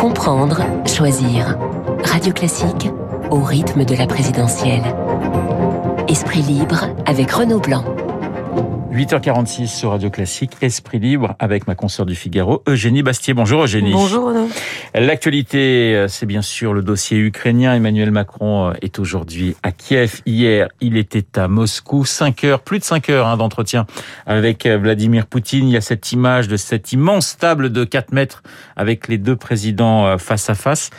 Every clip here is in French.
Comprendre, choisir. Radio Classique au rythme de la présidentielle. Esprit libre avec Renaud Blanc. 8h46 sur Radio Classique, Esprit Libre avec ma consoeur du Figaro, Eugénie Bastier. Bonjour Eugénie. Bonjour. L'actualité, euh, c'est bien sûr le dossier ukrainien. Emmanuel Macron euh, est aujourd'hui à Kiev. Hier, il était à Moscou. 5 heures, plus de 5 heures hein, d'entretien avec euh, Vladimir Poutine. Il y a cette image de cette immense table de 4 mètres avec les deux présidents face à face.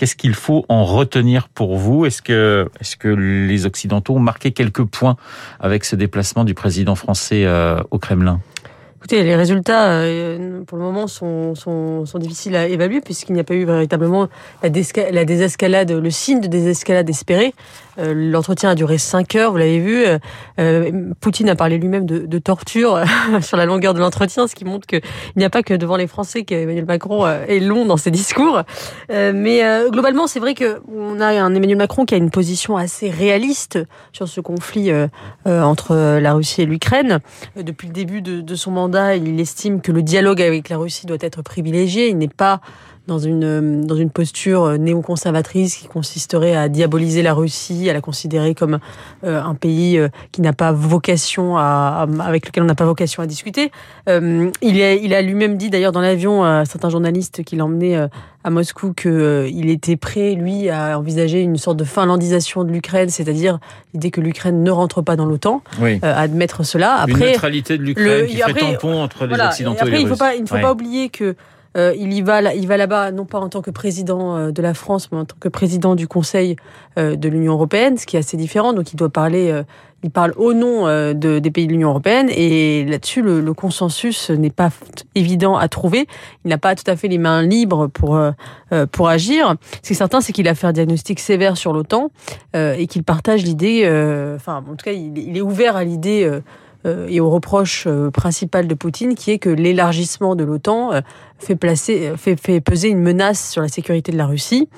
Qu'est-ce qu'il faut en retenir pour vous? Est-ce que, les Occidentaux ont marqué quelques points avec ce déplacement du président français euh, au Kremlin? Écoutez, les résultats, euh, pour le moment, sont, difficiles à évaluer puisqu'il n'y a pas eu véritablement la, désescalade, le signe de désescalade espéré. Euh, l'entretien a duré 5 heures, vous l'avez vu. Euh, Poutine a parlé lui-même de, de, torture sur la longueur de l'entretien, ce qui montre qu'il n'y a pas que devant les Français qu'Emmanuel Macron est long dans ses discours. mais globalement, c'est vrai qu'on a un Emmanuel Macron qui a une position assez réaliste sur ce conflit entre la Russie et l'Ukraine. Depuis le début de, de son mandat, il estime que le dialogue avec la Russie doit être privilégié. Il n'est pas dans une, dans une posture néoconservatrice qui consisterait à diaboliser la Russie, à la considérer comme euh, un pays euh, qui n'a pas vocation à, avec lequel on n'a pas vocation à discuter. Euh, il, a, il a lui-même dit d'ailleurs dans l'avion à certains journalistes qui l'emmenaient à Moscou qu'il était prêt, lui, à envisager une sorte de finlandisation de l'Ukraine, c'est-à-dire l'idée que l'Ukraine ne rentre pas dans l'OTAN, oui. admettre cela. Après, une neutralité de l'Ukraine qui fait tampon entre les Occidentaux et, les Russes. Il, faut pas, il ne faut pas oublier que euh, il y va, il va là-bas non pas en tant que président euh, de la France, mais en tant que président du Conseil euh, de l'Union européenne, ce qui est assez différent. Donc, il doit parler, il parle au nom de, des pays de l'Union européenne, et là-dessus, le, le, consensus n'est pas évident à trouver. Il n'a pas tout à fait les mains libres pour pour agir. Ce qui est certain, c'est qu'il a fait un diagnostic sévère sur l'OTAN et qu'il partage l'idée. Enfin, en tout cas, il, il est ouvert à l'idée euh, et au reproche euh, principal de Poutine, qui est que l'élargissement de l'OTAN euh, fait, fait, peser une menace sur la sécurité de la Russie.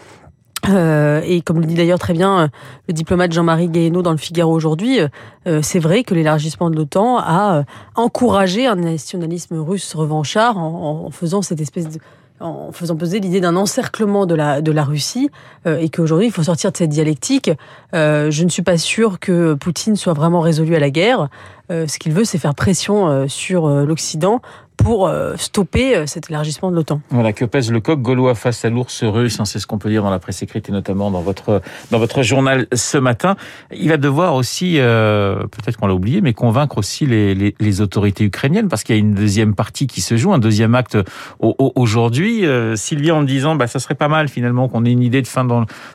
Euh, et comme le dit d'ailleurs très bien le diplomate Jean-Marie Guéhenno dans le Figaro aujourd'hui, euh, c'est vrai que l'élargissement de l'OTAN a encouragé un nationalisme russe revanchard en, en faisant cette espèce de en faisant peser l'idée d'un encerclement de la, de la Russie euh, et qu'aujourd'hui il faut sortir de cette dialectique. Euh, je ne suis pas sûr que Poutine soit vraiment résolu à la guerre. Euh, ce qu'il veut, c'est faire pression sur l'Occident pour euh, stopper euh, cet élargissement de l'OTAN. Voilà, que pèse le coq gaulois face à l'ours russe, hein, c'est ce qu'on peut dire dans la presse écrite et notamment dans votre, dans votre journal ce matin. Il va devoir aussi, euh, peut-être qu'on l'a oublié, mais convaincre aussi les, les, les autorités ukrainiennes parce qu'il y a une deuxième partie qui se joue, un deuxième acte aujourd'hui. Sylvie en disant, bah, ça serait pas mal finalement qu'on ait une idée de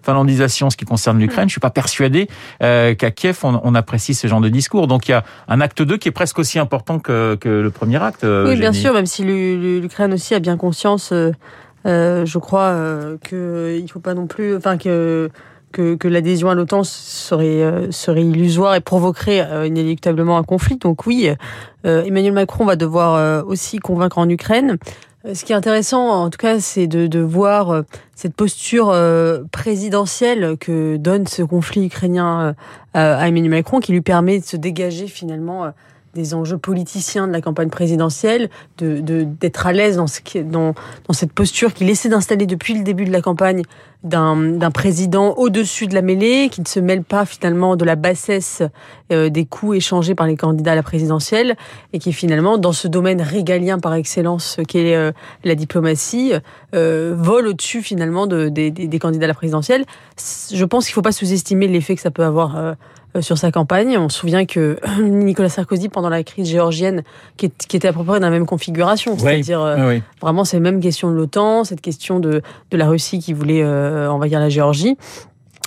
finlandisation en ce qui concerne l'Ukraine. Je suis pas persuadé qu'à Kiev on, on, apprécie ce genre de discours. Donc il y a un acte 2 qui est presque aussi important que, que le premier acte. Oui, bien sûr, même si l'Ukraine aussi a bien conscience, euh, euh, je crois, euh, qu'il ne faut pas non plus, enfin que que, que l'adhésion à l'OTAN serait serait illusoire et provoquerait inéluctablement un conflit. Donc oui, Emmanuel Macron va devoir aussi convaincre en Ukraine. Ce qui est intéressant, en tout cas, c'est de, de, voir cette posture présidentielle que donne ce conflit ukrainien à Emmanuel Macron, qui lui permet de se dégager finalement des enjeux politiciens de la campagne présidentielle, de d'être à l'aise dans, ce dans, dans cette posture qu'il essaie d'installer depuis le début de la campagne d'un président au-dessus de la mêlée, qui ne se mêle pas finalement de la bassesse euh, des coups échangés par les candidats à la présidentielle, et qui finalement, dans ce domaine régalien par excellence qu'est euh, la diplomatie, euh, vole au-dessus finalement de, des, candidats à la présidentielle. Je pense qu'il ne faut pas sous-estimer l'effet que ça peut avoir sur sa campagne. On se souvient que Nicolas Sarkozy, pendant la crise géorgienne, qui, était à peu près dans la même configuration, c'est-à-dire oui. vraiment ces mêmes questions de l'OTAN, cette question de, de la Russie qui voulait euh, envahir la Géorgie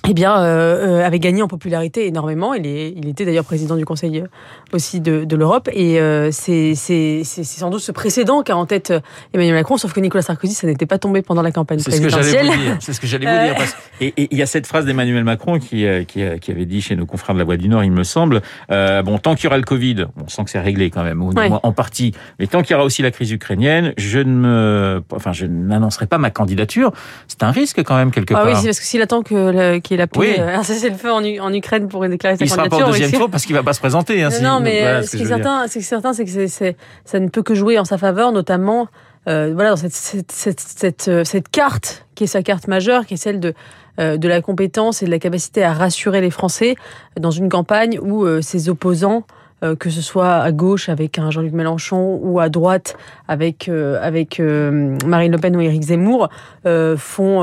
eh bien, euh, avait gagné en popularité énormément. Il, est, il était d'ailleurs président du Conseil aussi de, de l'Europe. Et euh, c'est sans doute ce précédent qu'a en tête Emmanuel Macron, sauf que Nicolas Sarkozy, ça n'était pas tombé pendant la campagne présidentielle. C'est ce que j'allais vous dire. Parce... Et il y a cette phrase d'Emmanuel Macron qui, qui, qui, avait dit chez nos confrères de la Voix du Nord, il me semble, euh, bon, tant qu'il y aura le Covid, on sent que c'est réglé quand même, au ouais. moins en partie, mais tant qu'il y aura aussi la crise ukrainienne, je ne me, enfin, je n'annoncerai pas ma candidature. C'est un risque quand même quelque ah part. Oui, c'est parce que s'il attend que le, ait la paix, oui. euh, cessez le feu en, en, Ukraine pour déclarer sa il candidature. Il sera pas au deuxième tour parce qu'il va pas se présenter. Hein, non, si, non, mais voilà ce, qui est certain, c'est certain, c'est que ça ne peut que jouer en sa faveur, notamment voilà, dans cette, cette, cette, cette, cette carte qui est sa carte majeure, qui est celle de de la compétence et de la capacité à rassurer les Français dans une campagne où ses opposants euh, que ce soit à gauche avec un Jean-Luc Mélenchon ou à droite avec euh, avec euh, Marine Le Pen ou Éric Zemmour font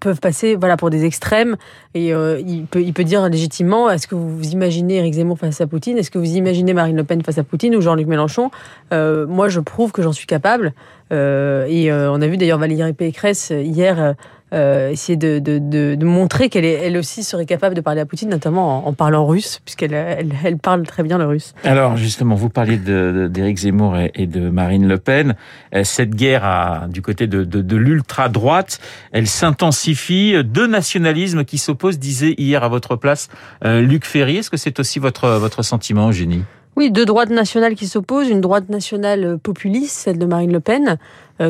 peuvent passer voilà pour des extrêmes. Et il peut il peut dire légitimement est-ce que vous imaginez Éric Zemmour face à Poutine? Est-ce que vous imaginez Marine Le Pen face à Poutine ou Jean-Luc Mélenchon? Moi je prouve que j'en suis capable. Et on a vu d'ailleurs Valérie Pécresse hier euh, essayer de, de, de, de montrer qu'elle elle aussi serait capable de parler à Poutine, notamment en, parlant russe, puisqu'elle elle, elle, parle très bien le russe. Alors justement, vous parliez d'Éric Zemmour et, de Marine Le Pen. Euh, cette guerre à, du côté de, de l'ultra-droite, elle s'intensifie. Deux nationalismes qui s'opposent, disait hier à votre place euh, Luc Ferry. Est-ce que c'est aussi votre, votre sentiment, Eugénie? Oui, deux droites nationales qui s'opposent, une droite nationale populiste, celle de Marine Le Pen,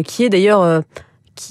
qui est d'ailleurs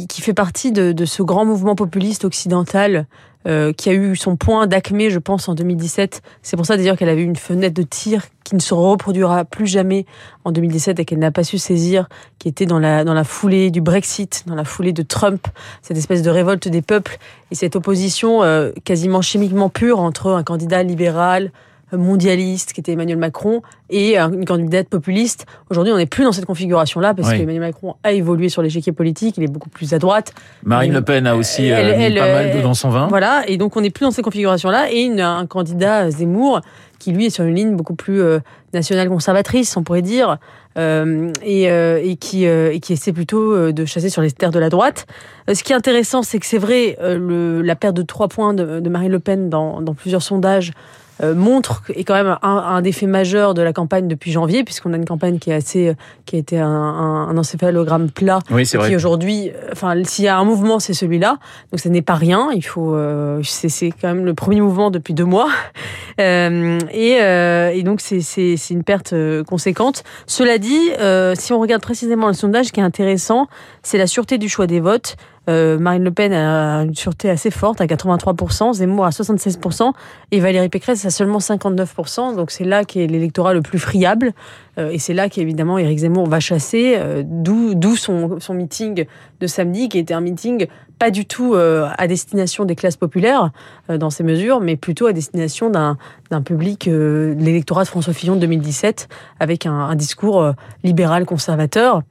qui, fait partie de, ce grand mouvement populiste occidental euh, qui a eu son point d'acmé, je pense, en 2017. C'est pour ça d'ailleurs qu'elle avait eu une fenêtre de tir qui ne se reproduira plus jamais en 2017 et qu'elle n'a pas su saisir, qui était dans la, dans la foulée du Brexit, dans la foulée de Trump, cette espèce de révolte des peuples et cette opposition euh, quasiment chimiquement pure entre un candidat libéral, mondialiste qui était Emmanuel Macron et une candidate populiste. Aujourd'hui, on n'est plus dans cette configuration-là parce qu'Emmanuel Macron a évolué sur l'échiquier politique, il est beaucoup plus à droite. Marine Le Pen a aussi euh, mis pas mal d'eau dans son vin. Voilà, et donc on n'est plus dans cette configuration-là et une, un candidat Zemmour qui lui est sur une ligne beaucoup plus euh, nationale conservatrice, on pourrait dire, euh, et, euh, et, qui, euh, et qui essaie plutôt de chasser sur les terres de la droite. ce qui est intéressant, c'est que c'est vrai, le, la perte de trois points de, de Marine Le Pen dans, dans plusieurs sondages euh, montre est quand même un, un, des faits majeurs de la campagne depuis janvier, puisqu'on a une campagne qui est assez, qui a été un, un, encéphalogramme plat, oui, qui aujourd'hui, enfin, s'il y a un mouvement, c'est celui-là. Donc, ce n'est pas rien. Il faut, euh, c'est quand même le premier mouvement depuis deux mois, euh, et, euh, et, donc c'est c'est une perte conséquente. Cela dit, si on regarde précisément le sondage, ce qui est intéressant, c'est la sûreté du choix des votes. Euh, Marine Le Pen a une sûreté assez forte à 83%, Zemmour à 76% et Valérie Pécresse à seulement 59%. Donc c'est là qu'est l'électorat le plus friable euh, et c'est là qu'évidemment Éric Zemmour va chasser, euh, d'où son, son meeting de samedi qui était un meeting pas du tout à destination des classes populaires dans ces mesures, mais plutôt à destination d'un public, l'électorat de François Fillon de 2017, avec un, un discours libéral conservateur.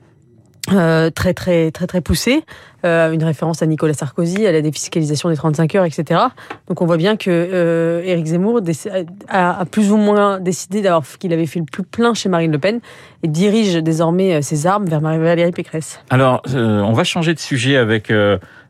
Euh, très très très très poussé, euh, une référence à Nicolas Sarkozy, à la défiscalisation des 35 heures, etc. Donc on voit bien que euh, Éric Zemmour a, a, plus ou moins décidé d'avoir qu'il avait fait le plus plein chez Marine Le Pen et dirige désormais euh, ses armes vers Valérie Pécresse. Alors euh, on va changer de sujet avec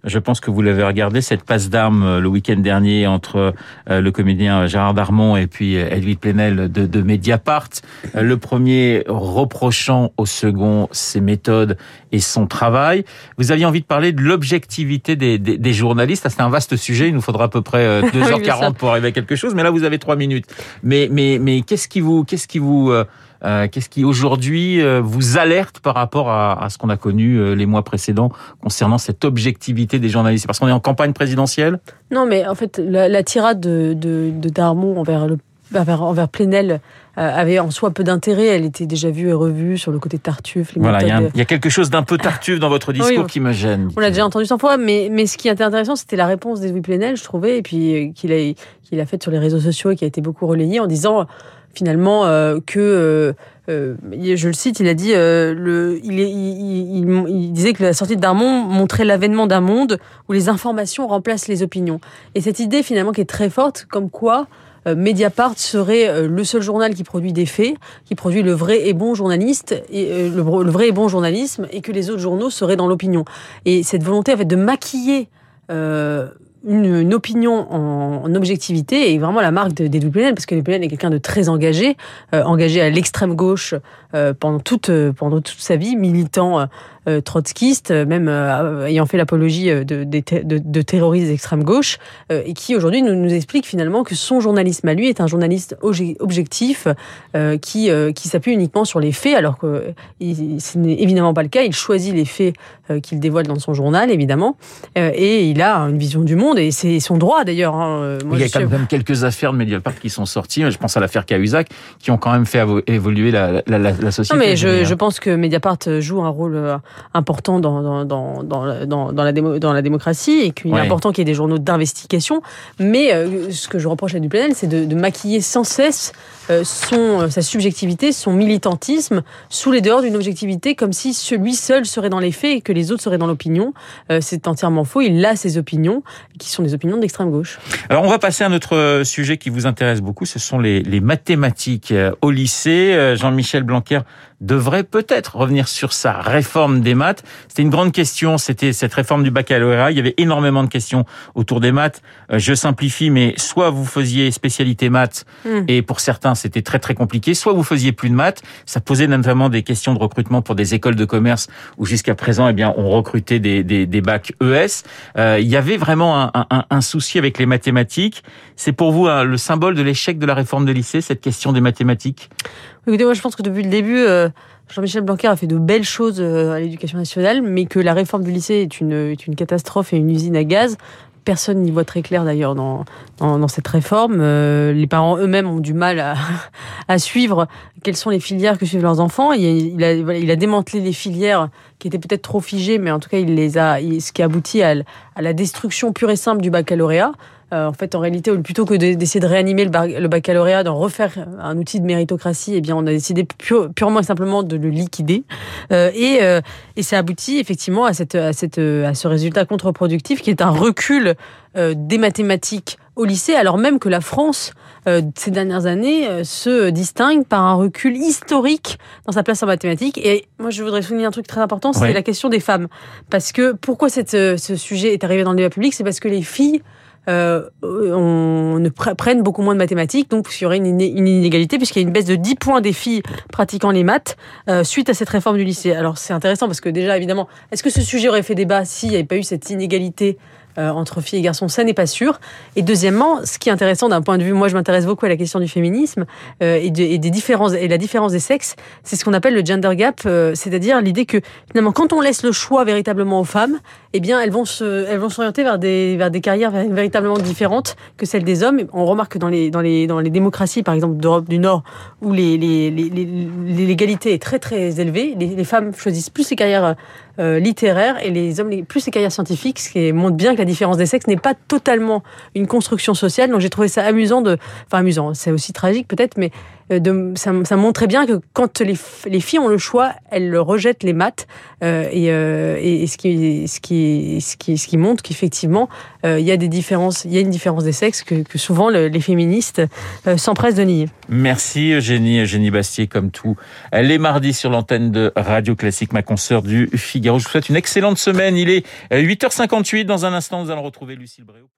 je pense que vous l'avez regardé, cette passe d'armes euh, le week-end dernier entre euh, le comédien Gérard Darmon et puis euh, Edwige Plenel de, de Mediapart. Le premier reprochant au second ses méthodes et son travail. Vous aviez envie de parler de l'objectivité des, des, des, journalistes. C'est un vaste sujet. Il nous faudra à peu près 2h40 pour arriver à quelque chose. Mais là, vous avez trois minutes. Mais, mais, mais qu'est-ce qui vous, qu'est-ce qui vous, euh, qu'est-ce qui aujourd'hui euh, vous alerte par rapport à, à ce qu'on a connu euh, les mois précédents concernant cette objectivité des journalistes? Parce qu'on est en campagne présidentielle Non, mais en fait, la, la tirade de, de, de, Darmon envers, le, envers, envers Plenel avait en soi peu d'intérêt. Elle était déjà vue et revue sur le côté Tartuffe. voilà, il y, y, a quelque chose d'un peu Tartuffe dans votre discours qui me gêne. On l'a déjà entendu 100 fois, mais, mais ce qui était intéressant, c'était la réponse d'Edwin Plenel, je trouvais, et puis qu'il a, qu'il a faite sur les réseaux sociaux et qui a été beaucoup relayée en disant finalement euh, que euh, euh, je le cite, il a dit, le, il, il, il, disait que la sortie de Darmon montrait l'avènement d'un monde où les informations remplacent les opinions. Et cette idée finalement qui est très forte, comme quoi Mediapart serait le seul journal qui produit des faits, qui produit le vrai et bon journaliste, et, le, vrai et bon journalisme, et que les autres journaux seraient dans l'opinion. Et cette volonté en fait de maquiller une, opinion en, objectivité est vraiment la marque d'Edouard Plenel, parce que Plenel est quelqu'un de très engagé, euh, engagé à l'extrême gauche euh, pendant toute pendant toute sa vie, militant euh, trotskiste, même ayant fait l'apologie de, de, de, terroristes d'extrême gauche, et qui aujourd'hui nous, nous explique finalement que son journalisme à lui est un journaliste objectif qui qui s'appuie uniquement sur les faits, alors que ce n'est évidemment pas le cas. Il choisit les faits qu'il dévoile dans son journal, évidemment, et il a une vision du monde et c'est son droit d'ailleurs. Hein. Euh, il y a quand même quelques affaires de Mediapart qui sont sorties. Je pense à l'affaire Cahuzac qui ont quand même fait évoluer la, la, la, société. Non, mais je, je, pense que Mediapart joue un rôle important dans, dans, dans, dans, dans, la, démo, dans la démocratie et qu'il est important qu'il y ait des journaux d'investigation. Mais ce que je reproche à Duplanel, c'est de, de, maquiller sans cesse son, sa subjectivité, son militantisme sous les dehors d'une objectivité comme si celui seul serait dans les faits et que les autres seraient dans l'opinion. c'est entièrement faux. Il a ses opinions qui sont des opinions d'extrême gauche. Alors on va passer à un autre sujet qui vous intéresse beaucoup, ce sont les, les mathématiques au lycée. Jean-Michel Blanquer devrait peut-être revenir sur sa réforme des maths. C'était une grande question, c'était cette réforme du baccalauréat. Il y avait énormément de questions autour des maths. Euh, je simplifie, mais soit vous faisiez spécialité maths, hmm. et pour certains c'était très très compliqué, soit vous faisiez plus de maths. Ça posait notamment des questions de recrutement pour des écoles de commerce où jusqu'à présent, eh bien, on recrutait des, des, des bacs ES. Euh, il y avait vraiment un, un, un, souci avec les mathématiques. C'est pour vous hein, le symbole de l'échec de la réforme de lycée, cette question des mathématiques? Écoutez, moi je pense que depuis le début, euh, Jean-Michel Blanquer a fait de belles choses euh, à l'éducation nationale, mais que la réforme du lycée est une, est une catastrophe et une usine à gaz. Personne n'y voit très clair d'ailleurs dans, dans, dans, cette réforme. Euh, les parents eux-mêmes ont du mal à, à, suivre quelles sont les filières que suivent leurs enfants. Il, il, a, il a, démantelé les filières qui étaient peut-être trop figées, mais en tout cas, il les a, ce qui aboutit à, à la destruction pure et simple du baccalauréat. Euh, en fait, en réalité, plutôt que d'essayer de réanimer le, baccalauréat, d'en refaire un outil de méritocratie, eh bien, on a décidé purement et simplement de le liquider. Euh, et, euh, et ça aboutit effectivement à, cette, à, cette, à ce résultat contre-productif qui est un recul des mathématiques au lycée, alors même que la France, ces dernières années, se distingue par un recul historique dans sa place en mathématiques. Et moi, je voudrais souligner un truc très important, c'est la question des femmes. Parce que pourquoi cette, ce sujet est arrivé dans le débat public C'est parce que les filles euh, ne prennent beaucoup moins de mathématiques, donc il y aurait une, inégalité puisqu'il y a une baisse de 10 points des filles pratiquant les maths euh, suite à cette réforme du lycée. Alors c'est intéressant parce que déjà évidemment, est-ce que ce sujet aurait fait débat s'il n'y avait pas eu cette inégalité euh, entre filles et garçons, ça n'est pas sûr. Et deuxièmement, ce qui est intéressant d'un point de vue, moi je m'intéresse beaucoup à la question du féminisme euh, et, des différences et la différence des sexes, c'est ce qu'on appelle le gender gap, c'est-à-dire l'idée que finalement quand on laisse le choix véritablement aux femmes, eh bien elles vont elles vont s'orienter vers des vers des carrières véritablement différentes que celles des hommes. On remarque que dans les dans les dans les démocraties par exemple d'Europe du Nord où les l'égalité est très très élevée, les, les femmes choisissent plus les carrières euh, littéraires et les hommes plus les carrières scientifiques, ce qui montre bien que la différence des sexes n'est pas totalement une construction sociale. Donc j'ai trouvé ça amusant de, enfin amusant, c'est aussi tragique peut-être, mais de, ça, ça montrait bien que quand les, les filles ont le choix, elles rejettent les maths euh, et, euh, et, ce qui ce qui ce qui ce qui montre qu'effectivement euh, il y a des différences, il y a une différence des sexes que, que souvent le, les féministes euh, s'empressent de nier. Merci Eugénie, Eugénie Bastier comme tout. Elle est mardi sur l'antenne de Radio Classique, ma consoeur du Figaro. Je vous souhaite une excellente semaine. Il est 8h58. Dans un instant, nous allons retrouver Lucille Bréau.